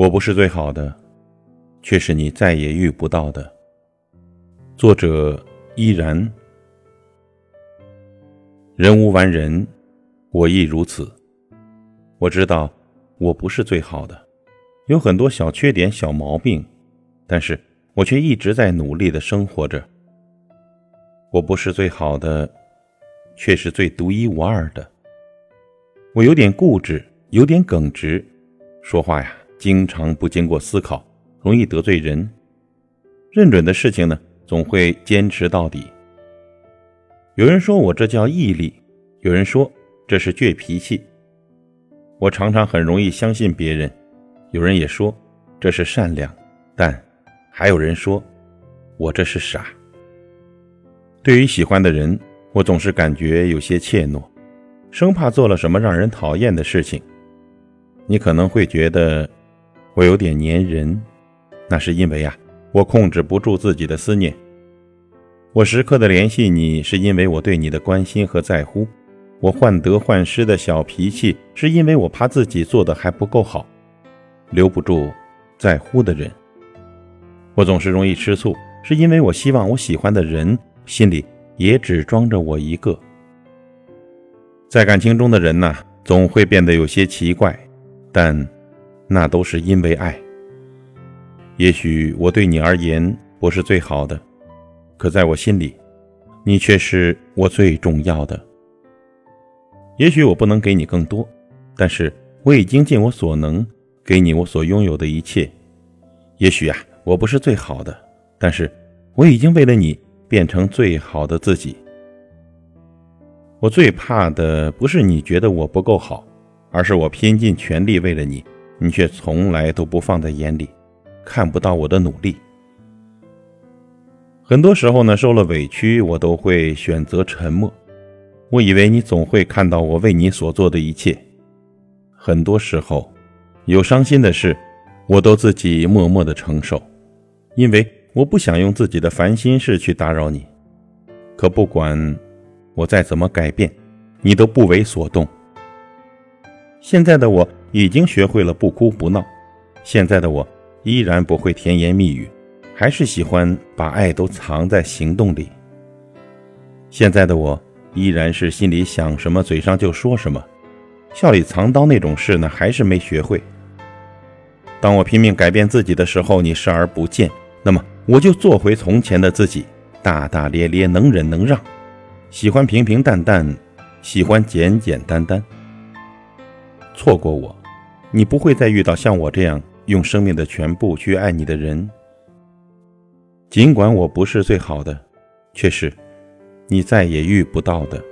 我不是最好的，却是你再也遇不到的。作者依然。人无完人，我亦如此。我知道我不是最好的，有很多小缺点、小毛病，但是我却一直在努力的生活着。我不是最好的，却是最独一无二的。我有点固执，有点耿直，说话呀。经常不经过思考，容易得罪人。认准的事情呢，总会坚持到底。有人说我这叫毅力，有人说这是倔脾气。我常常很容易相信别人，有人也说这是善良，但还有人说我这是傻。对于喜欢的人，我总是感觉有些怯懦，生怕做了什么让人讨厌的事情。你可能会觉得。我有点粘人，那是因为啊，我控制不住自己的思念。我时刻的联系你，是因为我对你的关心和在乎。我患得患失的小脾气，是因为我怕自己做的还不够好，留不住在乎的人。我总是容易吃醋，是因为我希望我喜欢的人心里也只装着我一个。在感情中的人呐，总会变得有些奇怪，但。那都是因为爱。也许我对你而言不是最好的，可在我心里，你却是我最重要的。也许我不能给你更多，但是我已经尽我所能给你我所拥有的一切。也许啊，我不是最好的，但是我已经为了你变成最好的自己。我最怕的不是你觉得我不够好，而是我拼尽全力为了你。你却从来都不放在眼里，看不到我的努力。很多时候呢，受了委屈，我都会选择沉默。我以为你总会看到我为你所做的一切。很多时候，有伤心的事，我都自己默默的承受，因为我不想用自己的烦心事去打扰你。可不管我再怎么改变，你都不为所动。现在的我。已经学会了不哭不闹，现在的我依然不会甜言蜜语，还是喜欢把爱都藏在行动里。现在的我依然是心里想什么嘴上就说什么，笑里藏刀那种事呢，还是没学会。当我拼命改变自己的时候，你视而不见，那么我就做回从前的自己，大大咧咧，能忍能让，喜欢平平淡淡，喜欢简简单单。错过我。你不会再遇到像我这样用生命的全部去爱你的人。尽管我不是最好的，却是你再也遇不到的。